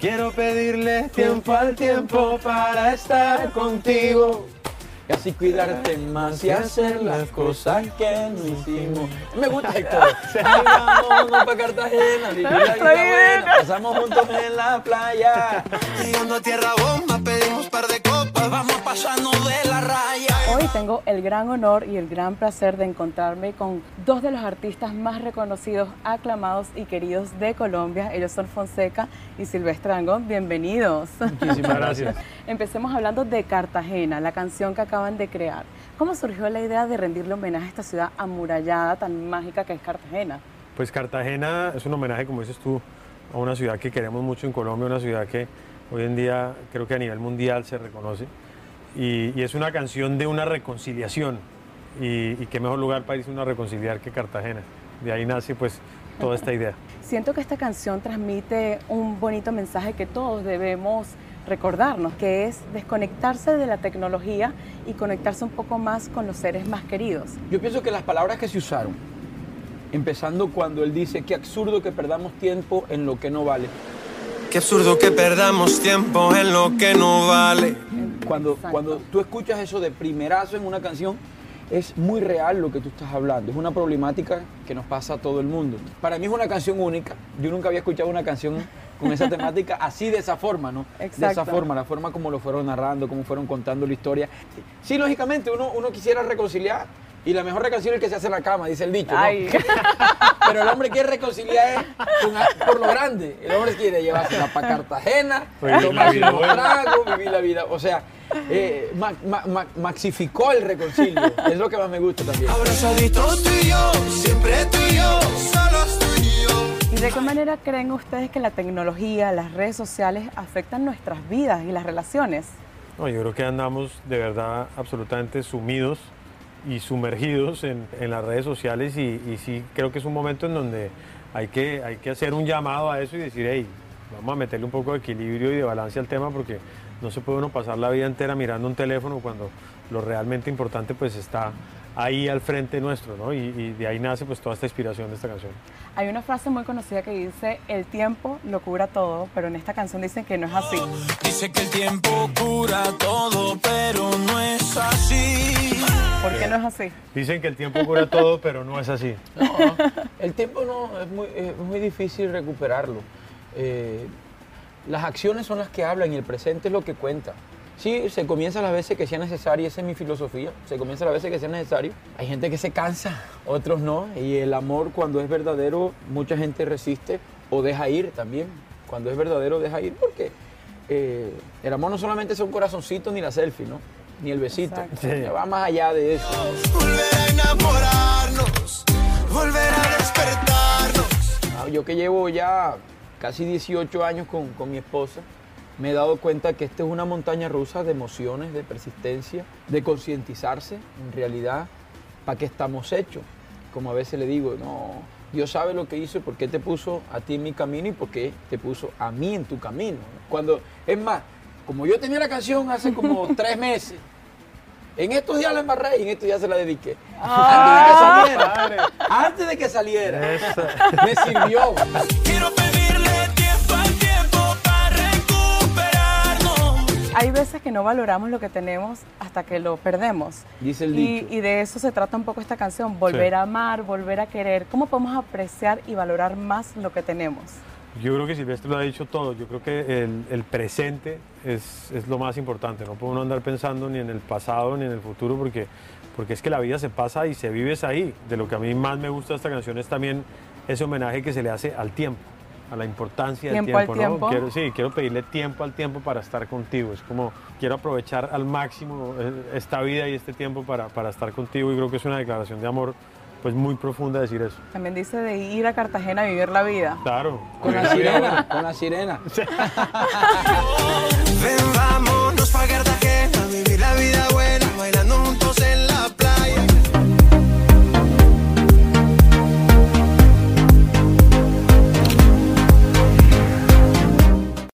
Quiero pedirle tiempo al tiempo para estar contigo. Y así cuidarte más y hacer las cosas que no hicimos. Me gusta Héctor. Vámonos para Cartagena, vivir la vida buena. Pasamos juntos en la playa. Llegando a tierra bomba, pedimos par de copas, vamos pasando de la tengo el gran honor y el gran placer de encontrarme con dos de los artistas más reconocidos, aclamados y queridos de Colombia. Ellos son Fonseca y Silvestre Angón. Bienvenidos. Muchísimas gracias. Empecemos hablando de Cartagena, la canción que acaban de crear. ¿Cómo surgió la idea de rendirle homenaje a esta ciudad amurallada tan mágica que es Cartagena? Pues Cartagena es un homenaje, como dices tú, a una ciudad que queremos mucho en Colombia, una ciudad que hoy en día creo que a nivel mundial se reconoce. Y, y es una canción de una reconciliación. Y, y qué mejor lugar para irse uno a reconciliar que Cartagena. De ahí nace pues toda esta idea. Siento que esta canción transmite un bonito mensaje que todos debemos recordarnos, que es desconectarse de la tecnología y conectarse un poco más con los seres más queridos. Yo pienso que las palabras que se usaron, empezando cuando él dice, qué absurdo que perdamos tiempo en lo que no vale. Qué absurdo que perdamos tiempo en lo que no vale. Cuando, Exacto. cuando tú escuchas eso de primerazo en una canción, es muy real lo que tú estás hablando. Es una problemática que nos pasa a todo el mundo. Para mí es una canción única. Yo nunca había escuchado una canción con esa temática así de esa forma, ¿no? De esa Exacto. forma, la forma como lo fueron narrando, como fueron contando la historia. Sí, lógicamente uno, uno quisiera reconciliar y la mejor reconciliación es el que se hace en la cama, dice el dicho. ¿no? Pero el hombre quiere reconciliar con por lo grande. El hombre quiere llevársela para Cartagena, Vivir la tomarse vida unos buena. tragos, vivir la vida. O sea, eh, ma- ma- ma- maxificó el reconcilio. Es lo que más me gusta también. Abrazaditos tú y yo, siempre tú y yo, solos tú y yo. ¿Y de qué manera creen ustedes que la tecnología, las redes sociales afectan nuestras vidas y las relaciones? No, yo creo que andamos de verdad absolutamente sumidos y sumergidos en, en las redes sociales y, y sí creo que es un momento en donde hay que, hay que hacer un llamado a eso y decir, hey, vamos a meterle un poco de equilibrio y de balance al tema porque no se puede uno pasar la vida entera mirando un teléfono cuando lo realmente importante pues está ahí al frente nuestro, ¿no? Y, y de ahí nace pues toda esta inspiración de esta canción. Hay una frase muy conocida que dice, el tiempo lo cura todo, pero en esta canción dicen que no es así. Dice que el tiempo cura todo, pero no es así. ¿Por qué no es así? Dicen que el tiempo cura todo, pero no es así. No, el tiempo no, es muy, es muy difícil recuperarlo. Eh, las acciones son las que hablan y el presente es lo que cuenta. Sí, se comienza las veces que sea necesario, esa es mi filosofía, se comienza las veces que sea necesario. Hay gente que se cansa, otros no, y el amor cuando es verdadero, mucha gente resiste o deja ir también. Cuando es verdadero, deja ir, porque eh, el amor no solamente es un corazoncito ni la selfie, ¿no? Ni el besito. Sí. va más allá de eso. Volver a enamorarnos, volver a despertarnos. Ah, Yo que llevo ya casi 18 años con, con mi esposa, me he dado cuenta que esta es una montaña rusa de emociones, de persistencia, de concientizarse en realidad para qué estamos hechos. Como a veces le digo, no, Dios sabe lo que hizo y por qué te puso a ti en mi camino y por qué te puso a mí en tu camino. Cuando, es más, como yo tenía la canción hace como tres meses, en estos días la embarré y en estos días se la dediqué. Ah. Antes de que saliera. Antes de que saliera. Me sirvió. Quiero pedirle tiempo al tiempo para recuperarnos. Hay veces que no valoramos lo que tenemos hasta que lo perdemos. Dice el Y, dicho. y de eso se trata un poco esta canción, volver Sí. a amar, volver a querer. ¿Cómo podemos apreciar y valorar más lo que tenemos? Yo creo que Silvestre lo ha dicho todo. Yo creo que el, el presente es, es lo más importante. No puede uno andar pensando ni en el pasado ni en el futuro porque, porque es que la vida se pasa y se vive ahí. De lo que a mí más me gusta de esta canción es también ese homenaje que se le hace al tiempo, a la importancia del Tiempo tiempo. ¿no? tiempo. Quiero, sí, quiero pedirle tiempo al tiempo para estar contigo. Es como quiero aprovechar al máximo eh, esta vida y este tiempo para, para estar contigo y creo que es una declaración de amor pues muy profunda decir eso. También dice de ir a Cartagena a vivir la vida. Claro. Con la sirena, con la sirena. Ven, vamos